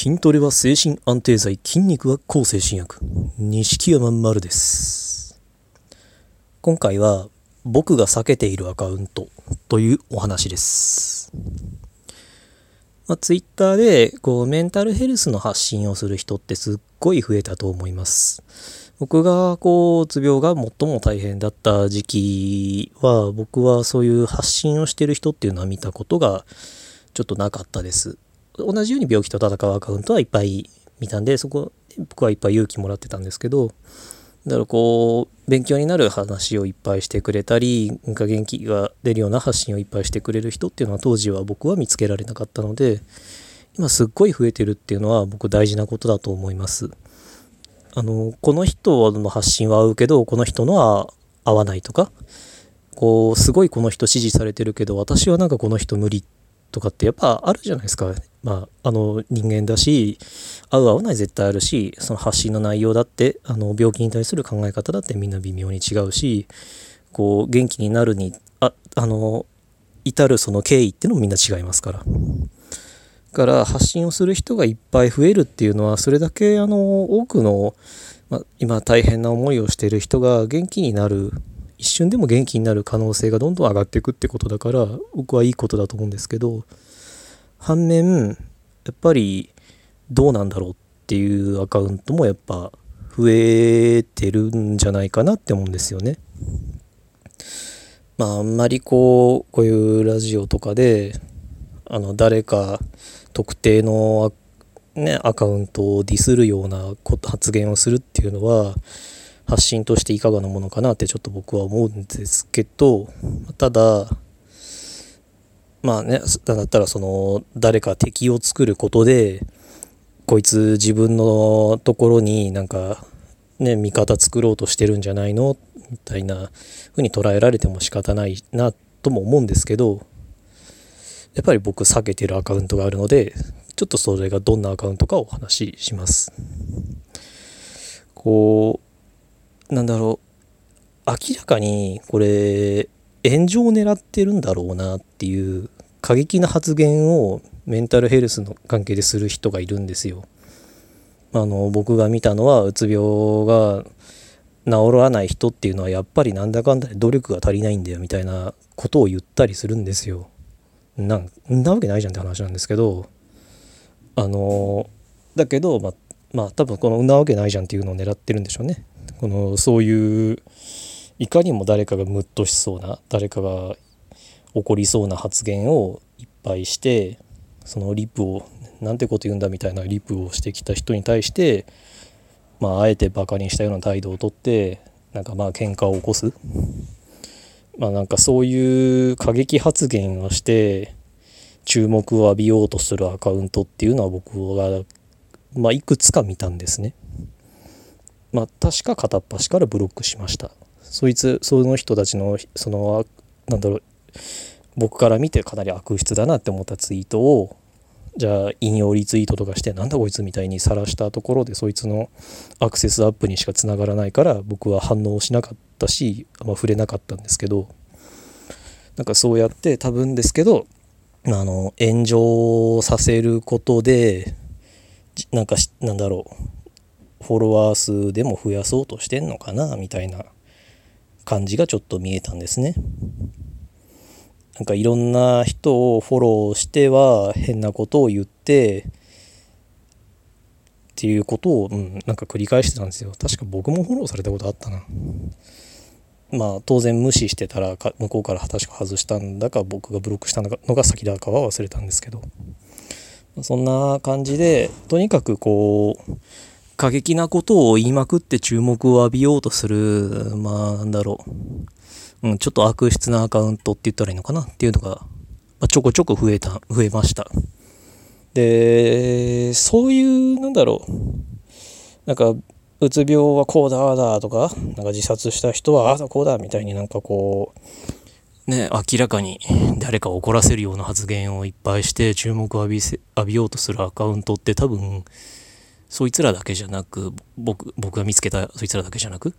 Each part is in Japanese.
筋トレは精神安定剤筋肉は抗精神薬。錦山丸です。今回は僕が避けているアカウントというお話です。まあ、ツイッターでこうメンタルヘルスの発信をする人ってすっごい増えたと思います。僕がこううつ病が最も大変だった時期は僕はそういう発信をしてる人っていうのは見たことがちょっとなかったです。同じように病気と戦うアカウントはいっぱい見たんでそこ僕はいっぱい勇気もらってたんですけどだからこう勉強になる話をいっぱいしてくれたりなんか元気が出るような発信をいっぱいしてくれる人っていうのは当時は僕は見つけられなかったので今すっごい増えてるっていうのは僕大事なことだと思います。あのこの人の発信は合うけどこの人のは合わないとかこうすごいこの人支持されてるけど私はなんかこの人無理とかってやっぱあるじゃないですか。まあ、あの人間だし合う合わない絶対あるしその発信の内容だってあの病気に対する考え方だってみんな微妙に違うしこう元気になるにああの至るその経緯ってのもみんな違いますから。から発信をする人がいっぱい増えるっていうのはそれだけあの多くの、まあ、今大変な思いをしている人が元気になる一瞬でも元気になる可能性がどんどん上がっていくってことだから僕はいいことだと思うんですけど反面やっぱりどうなんだろうっていうアカウントもやっぱ増えてるんじゃないかなって思うんですよね。まああんまりこうこういうラジオとかであの誰か特定のねアカウントをディスるような発言をするっていうのは発信としていかがなものかなってちょっと僕は思うんですけどただまあねだったらその誰か敵を作ることでこいつ自分のところになんかね味方作ろうとしてるんじゃないのみたいな風に捉えられても仕方ないなとも思うんですけどやっぱり僕避けてるアカウントがあるのでちょっとそれがどんなアカウントかお話しします。こうなんだろう明らかにこれ炎上を狙ってるんだろうなっていう過激な発言をメンタルヘルスの関係でする人がいるんですよ。あの僕が見たのはうつ病が治らない人っていうのはやっぱりなんだかんだで努力が足りないんだよみたいなことを言ったりするんですよ。なんなわけないじゃんって話なんですけどあのだけどままあ多分この「んなわけないじゃん」っていうのを狙ってるんでしょうね。このそういういかにも誰かがムッとしそうな誰かが起こりそうな発言をいっぱいしてそのリプをなんてこと言うんだみたいなリプをしてきた人に対してまああえてバカにしたような態度をとってなんかまあ喧嘩を起こすまあなんかそういう過激発言をして注目を浴びようとするアカウントっていうのは僕はまあいくつか見たんですね。まあ確か片っ端からブロックしました。そいつその人たちのそのなんだろう僕から見てかなり悪質だなって思ったツイートをじゃあ引用リツイートとかしてなんだこいつみたいに晒したところでそいつのアクセスアップにしかつながらないから僕は反応しなかったし、ま、触れなかったんですけどなんかそうやって多分ですけどあの炎上させることでなんかなんだろうフォロワー数でも増やそうとしてんのかなみたいな感じがちょっと見えたんですね。なんかいろんな人をフォローしては変なことを言ってっていうことを、うん、なんか繰り返してたんですよ。確か僕もフォローされたことあったな。まあ当然無視してたら向こうから確か外したんだか僕がブロックしたのが先だかは忘れたんですけどそんな感じでとにかくこう過激なことを言いまくって注目を浴びようとする、まあなんだろう、うん、ちょっと悪質なアカウントって言ったらいいのかなっていうのが、まあ、ちょこちょこ増えた、増えました。で、そういう、なんだろう、なんか、うつ病はこうだ、ああだとか、なんか自殺した人はああだ、こうだみたいになんかこう、ね、明らかに誰かを怒らせるような発言をいっぱいして注目を浴びせ浴びようとするアカウントって多分そいつらだけじゃなく僕僕が見つけたそいつらだけじゃなく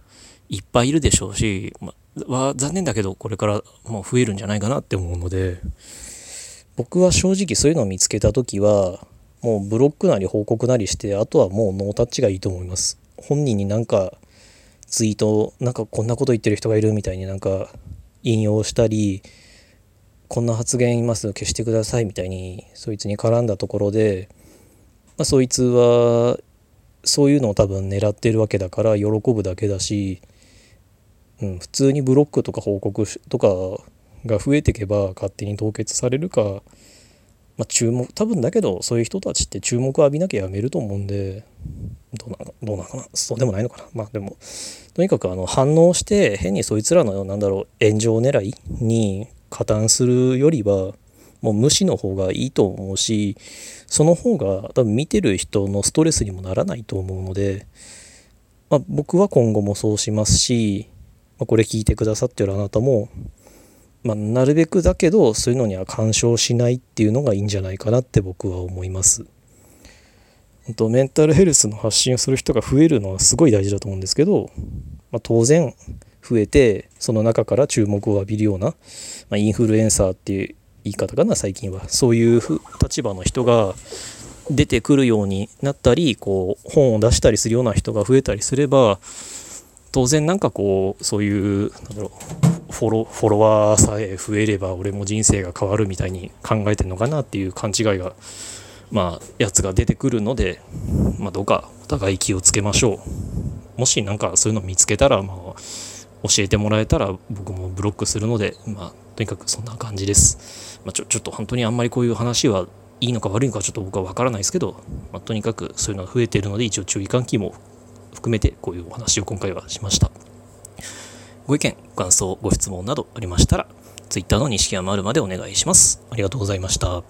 いっぱいいるでしょうし、まは残念だけどこれからもう増えるんじゃないかなって思うので僕は正直そういうのを見つけた時はもうブロックなり報告なりしてあとはもうノータッチがいいと思います。本人になんかツイートなんかこんなこと言ってる人がいるみたいになんか引用したりこんな発言います消してくださいみたいにそいつに絡んだところで、まあ、そいつはそういうのを多分狙ってるわけだから喜ぶだけだし、うん、普通にブロックとか報告とかが増えていけば勝手に凍結されるか、まあ、注目多分だけどそういう人たちって注目を浴びなきゃやめると思うんでどうなのどうなのかな？そうでもないのかな？まあでもとにかくあの反応して変にそいつらのなんだろう炎上狙いに加担するよりはもう無視の方がいいと思うしその方が多分見てる人のストレスにもならないと思うので、まあ、僕は今後もそうしますし、まあ、これ聞いてくださってるあなたも、まあ、なるべくだけどそういうのには干渉しないっていうのがいいんじゃないかなって僕は思います。とメンタルヘルスの発信をする人が増えるのはすごい大事だと思うんですけど、まあ、当然増えてその中から注目を浴びるような、まあ、インフルエンサーっていう言い方かな最近は。そういう立場の人が出てくるようになったりこう本を出したりするような人が増えたりすれば当然なんかこうそういうなんだろうフォロフォロワーさえ増えれば俺も人生が変わるみたいに考えてるのかなっていう勘違いがまあやつが出てくるので、まあ、どうかお互い気をつけましょう。もし何かそういうの見つけたらまあ教えてもらえたら僕もブロックするのでまあとにかくそんな感じです。まあ、ちょちょっと本当にあんまりこういう話はいいのか悪いのかちょっと僕は分からないですけど、まあ、とにかくそういうのが増えているので一応注意喚起も含めてこういうお話を今回はしました。ご意見、ご感想、ご質問などありましたら Twitter の錦山丸までお願いします。ありがとうございました。